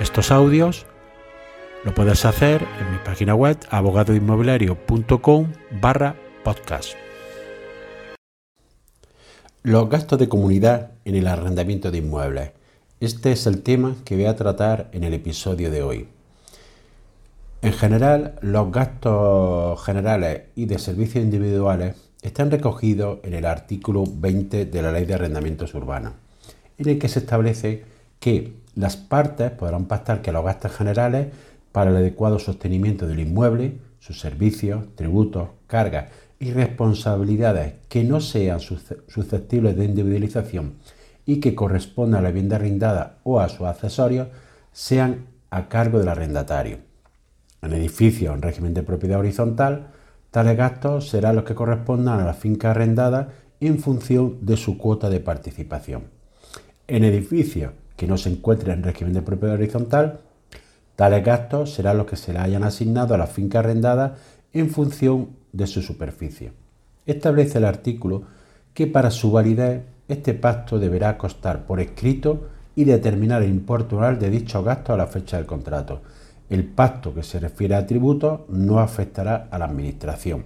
estos audios, lo puedes hacer en mi página web abogadoinmobiliario.com barra podcast. Los gastos de comunidad en el arrendamiento de inmuebles. Este es el tema que voy a tratar en el episodio de hoy. En general, los gastos generales y de servicios individuales están recogidos en el artículo 20 de la Ley de Arrendamientos Urbanos, en el que se establece que las partes podrán pactar que los gastos generales para el adecuado sostenimiento del inmueble, sus servicios, tributos, cargas y responsabilidades que no sean susceptibles de individualización y que correspondan a la vivienda arrendada o a sus accesorios sean a cargo del arrendatario. En edificios en régimen de propiedad horizontal, tales gastos serán los que correspondan a la finca arrendada en función de su cuota de participación. En edificios que no se encuentren en régimen de propiedad horizontal, tales gastos serán los que se le hayan asignado a la finca arrendada en función de su superficie. Establece el artículo que para su validez este pacto deberá costar por escrito y determinar el importe anual de dichos gastos a la fecha del contrato. El pacto que se refiere a tributos no afectará a la administración.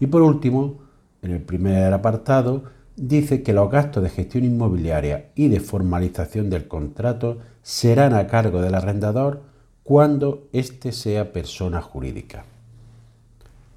Y por último, en el primer apartado, dice que los gastos de gestión inmobiliaria y de formalización del contrato serán a cargo del arrendador cuando éste sea persona jurídica.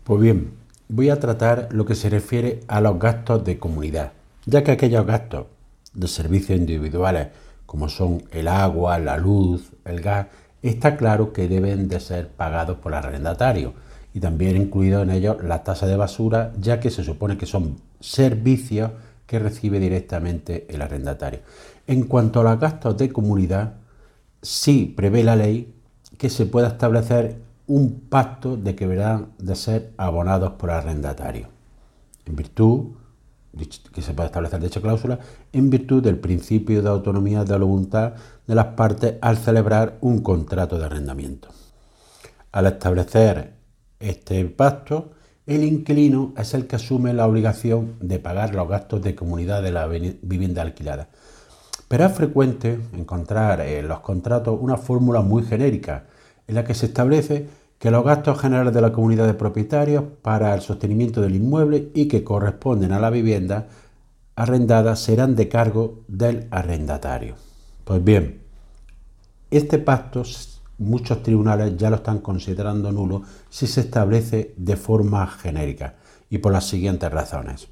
Pues bien, voy a tratar lo que se refiere a los gastos de comunidad, ya que aquellos gastos de servicios individuales, como son el agua, la luz, el gas, está claro que deben de ser pagados por el arrendatario y también incluido en ellos la tasa de basura, ya que se supone que son servicios que recibe directamente el arrendatario. En cuanto a los gastos de comunidad, sí prevé la ley que se pueda establecer un pacto de que verán de ser abonados por arrendatario, en virtud que se puede establecer dicha cláusula, en virtud del principio de autonomía de la voluntad de las partes al celebrar un contrato de arrendamiento. Al establecer este pacto, el inquilino es el que asume la obligación de pagar los gastos de comunidad de la vivienda alquilada. Pero es frecuente encontrar en los contratos una fórmula muy genérica en la que se establece que los gastos generales de la comunidad de propietarios para el sostenimiento del inmueble y que corresponden a la vivienda arrendada serán de cargo del arrendatario. Pues bien, este pacto muchos tribunales ya lo están considerando nulo si se establece de forma genérica y por las siguientes razones.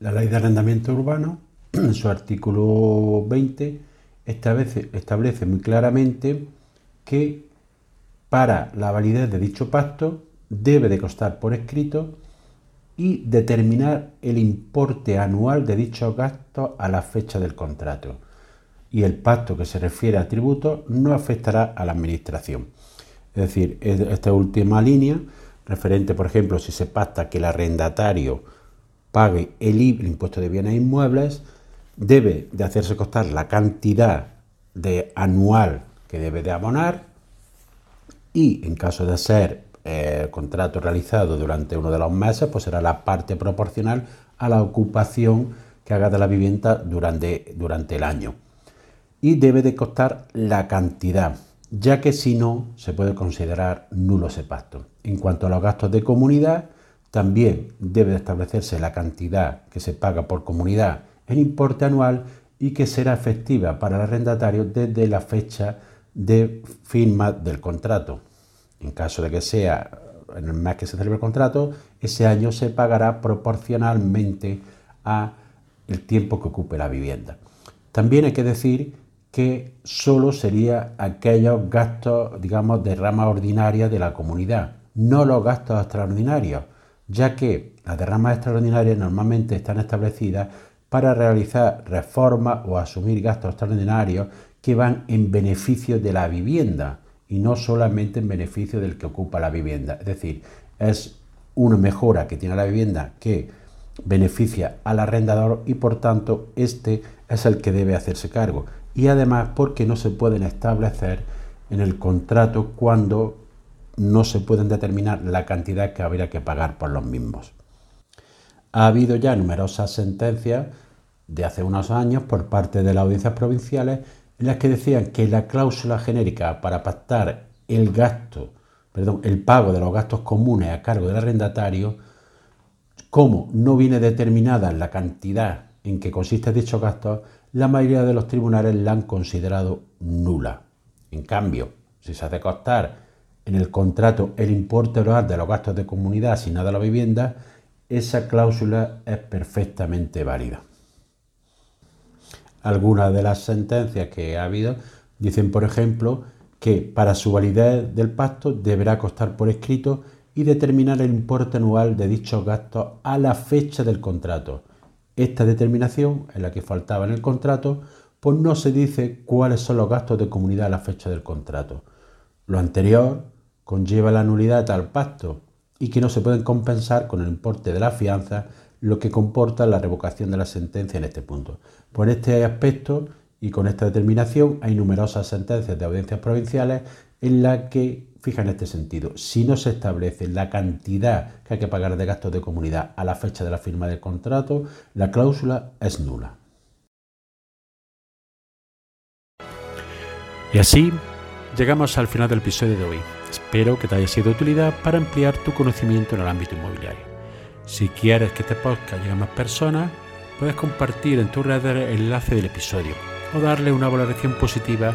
La ley de arrendamiento urbano, en su artículo 20, establece, establece muy claramente que para la validez de dicho pacto debe de costar por escrito y determinar el importe anual de dichos gastos a la fecha del contrato. Y el pacto que se refiere a tributos no afectará a la administración. Es decir, esta última línea, referente, por ejemplo, si se pacta que el arrendatario pague el, el impuesto de bienes inmuebles, debe de hacerse costar la cantidad de anual que debe de abonar y en caso de ser eh, contrato realizado durante uno de los meses, pues será la parte proporcional a la ocupación que haga de la vivienda durante, durante el año. Y debe de costar la cantidad, ya que si no, se puede considerar nulo ese pacto. En cuanto a los gastos de comunidad, también debe de establecerse la cantidad que se paga por comunidad en importe anual y que será efectiva para el arrendatario desde la fecha de firma del contrato. En caso de que sea en el mes que se celebre el contrato, ese año se pagará proporcionalmente a el tiempo que ocupe la vivienda. También hay que decir que solo sería aquellos gastos, digamos, de rama ordinaria de la comunidad, no los gastos extraordinarios, ya que las derramas extraordinarias normalmente están establecidas para realizar reformas o asumir gastos extraordinarios que van en beneficio de la vivienda y no solamente en beneficio del que ocupa la vivienda. Es decir, es una mejora que tiene la vivienda que beneficia al arrendador y por tanto este es el que debe hacerse cargo. Y además porque no se pueden establecer en el contrato cuando no se pueden determinar la cantidad que habría que pagar por los mismos. Ha habido ya numerosas sentencias de hace unos años por parte de las audiencias provinciales en las que decían que la cláusula genérica para pactar el gasto, perdón, el pago de los gastos comunes a cargo del arrendatario, como no viene determinada la cantidad en que consiste dicho gasto, la mayoría de los tribunales la han considerado nula. En cambio, si se hace costar en el contrato el importe oral de los gastos de comunidad asignado a la vivienda, esa cláusula es perfectamente válida. Algunas de las sentencias que ha habido dicen, por ejemplo, que para su validez del pacto deberá costar por escrito y determinar el importe anual de dichos gastos a la fecha del contrato. Esta determinación, en la que faltaba en el contrato, pues no se dice cuáles son los gastos de comunidad a la fecha del contrato. Lo anterior conlleva la nulidad de tal pacto y que no se pueden compensar con el importe de la fianza, lo que comporta la revocación de la sentencia en este punto. Por este aspecto y con esta determinación hay numerosas sentencias de audiencias provinciales en las que fijan este sentido. Si no se establece la cantidad que hay que pagar de gastos de comunidad a la fecha de la firma del contrato, la cláusula es nula. Y así llegamos al final del episodio de hoy. Espero que te haya sido de utilidad para ampliar tu conocimiento en el ámbito inmobiliario. Si quieres que este podcast llegue a más personas, puedes compartir en tu red el enlace del episodio o darle una valoración positiva